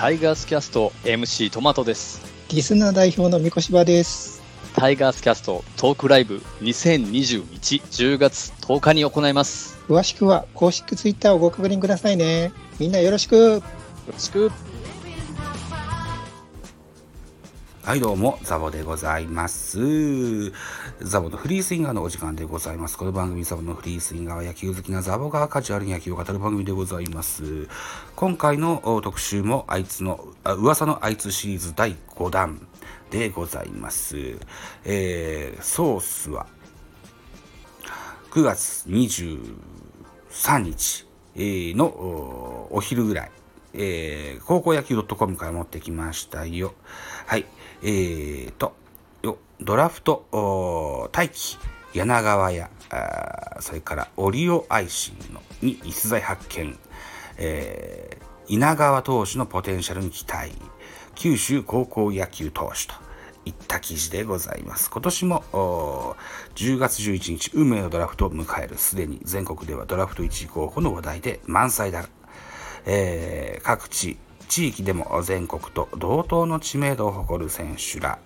タイガースキャスト MC トマトです。リスナー代表の三越場です。タイガースキャストトークライブ202110月10日に行います。詳しくは公式ツイッターをご確認くださいね。みんなよろしく。よろしくはいどうも、ザボでございます。ザボのフリースインガーのお時間でございます。この番組ザボのフリースインガーは野球好きなザボがカジュアルに野球を語る番組でございます。今回の特集もあいつの、あ噂のあいつシリーズ第5弾でございます。えー、ソースは9月23日のお昼ぐらい、えー、高校野球 .com から持ってきましたよ。はい。えーと、よドラフト大気柳川やそれからオリオアイシンのに逸材発見、えー、稲川投手のポテンシャルに期待九州高校野球投手といった記事でございます。今年も10月11日、運命のドラフトを迎える。すでに全国ではドラフト1位候補の話題で満載だ。えー、各地、地域でも全国と同等の知名度を誇る選手ら、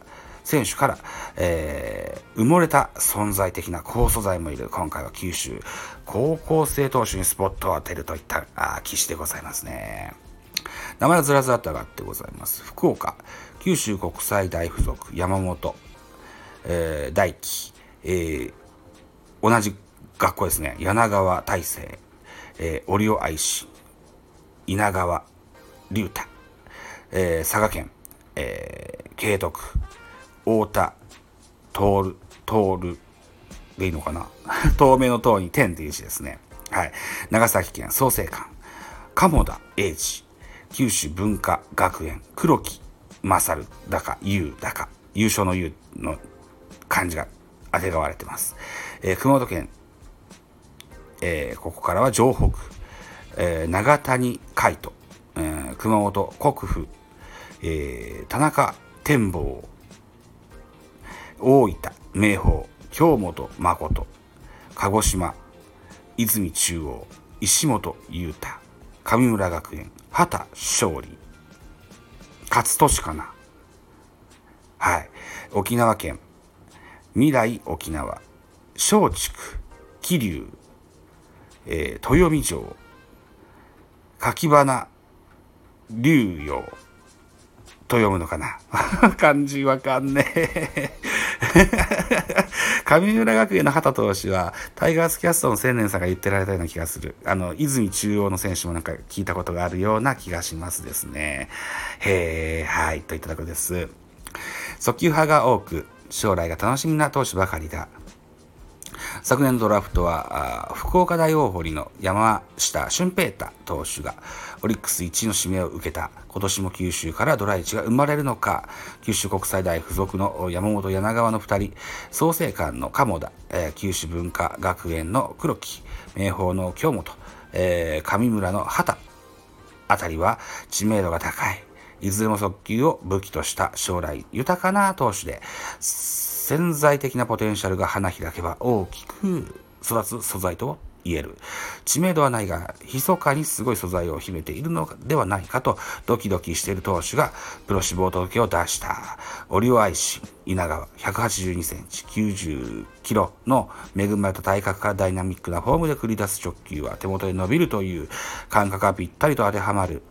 選手から、えー、埋もれた存在的な高素材もいる今回は九州高校生投手にスポットを当てるといったあ記事でございますね。名前はずらずらと上がってございます。福岡、九州国際大附属山本、えー、大輝、えー、同じ学校ですね。柳川大成、えー、折尾愛知、稲川龍太、えー、佐賀県、えー、慶徳、太田、徹、徹でいいのかな？透明の塔に天という字ですね。はい。長崎県創成館、鴨田英二、九州文化学園、黒木勝だか、優だか、優勝の優の漢字があてがわれてます。えー、熊本県、えー、ここからは城北、えー、長谷海斗、えー、熊本国府、えー、田中天保大分明豊京本誠鹿児島泉中央石本裕太上村学園畑勝利勝利かなはい沖縄県未来沖縄松竹桐生、えー、豊見城柿花竜陽と読むのかな？漢字わかんねえ 上村学園の畑投手は、タイガースキャストの青年さんが言ってられたような気がする。あの、泉中央の選手もなんか聞いたことがあるような気がしますですね。へえ、はい、といったところです。速球派が多く、将来が楽しみな投手ばかりだ。昨年ドラフトは福岡大大堀の山下俊平太投手がオリックス1位の指名を受けた。今年も九州からドラ1が生まれるのか。九州国際大附属の山本柳川の2人。創成館の鴨田、えー、九州文化学園の黒木明豊の京本、えー、上村の畑あたりは知名度が高い。いずれも速球を武器とした将来豊かな投手で。潜在的なポテンシャルが花開けば大きく育つ素材と言える。知名度はないが、密かにすごい素材を秘めているのではないかとドキドキしている投手がプロ志望届を出した。オリオアイシン、稲川、182センチ、90キロの恵まれた体格からダイナミックなフォームで繰り出す直球は手元で伸びるという感覚がぴったりと当てはまる。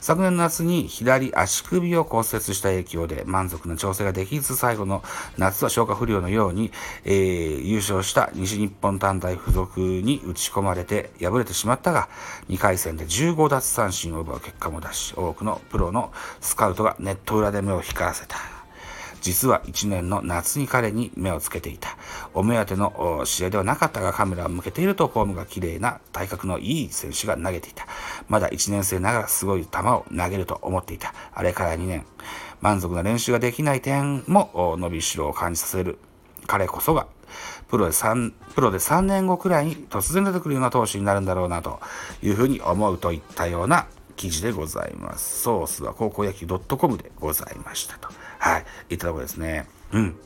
昨年の夏に左足首を骨折した影響で満足な調整ができず、最後の夏は消化不良のように、えー、優勝した西日本短大付属に打ち込まれて敗れてしまったが、2回戦で15奪三振を奪う結果も出し、多くのプロのスカウトがネット裏で目を光らせた。実は1年の夏に彼に目をつけていた。お目当ての試合ではなかったがカメラを向けているとフォームが綺麗な体格のいい選手が投げていた。まだ1年生ながらすごい球を投げると思っていた。あれから2年。満足な練習ができない点も伸びしろを感じさせる。彼こそがプロで3、プロで3年後くらいに突然出てくるような投手になるんだろうなというふうに思うといったような記事でございます。ソースは高校野球 .com でございましたと。はい、いったところですね。うん。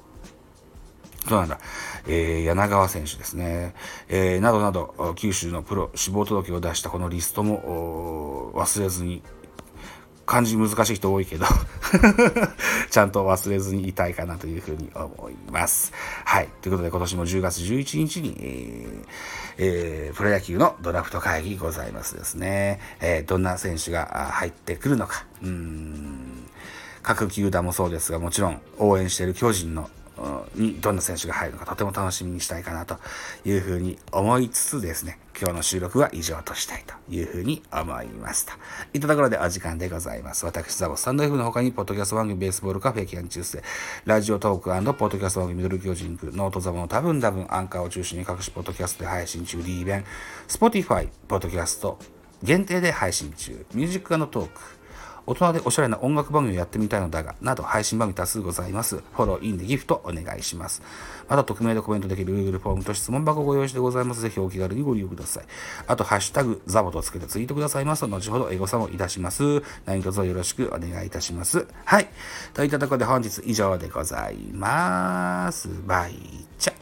そうなんだ。えー、柳川選手ですね。えー、などなど、九州のプロ死亡届を出したこのリストも忘れずに漢字難しい人多いけど ちゃんと忘れずにいたいかなというふうに思います。はい。ということで今年も10月11日に、えーえー、プロ野球のドラフト会議ございますですね。えー、どんな選手が入ってくるのか。うん各球団もそうですが、もちろん応援している巨人のにどんな選手が入るのかとても楽しみにしたいかなというふうに思いつつですね、今日の収録は以上としたいというふうに思いました。いったところでお時間でございます。私、ザボスタンド F の他に、ポッドキャスト番組ベースボールカフェキャン中世、ラジオトークポッドキャスト番組ミドル巨人ク、ノートザボの多分多分アンカーを中心に各種ポッドキャストで配信中、D 弁、Spotify、ポッドキャスト限定で配信中、ミュージックのトーク、大人でおしゃれな音楽番組をやってみたいのだが、など配信番組多数ございます。フォロー、いいね、ギフトお願いします。また、匿名でコメントできる Google フォームと質問箱ご用意してございます。ぜひお気軽にご利用ください。あと、ハッシュタグ、ザボとつけてツイートくださいますと、後ほどエゴサもいたします。何卒よろしくお願いいたします。はい。といったところで本日以上でございます。バイチャ。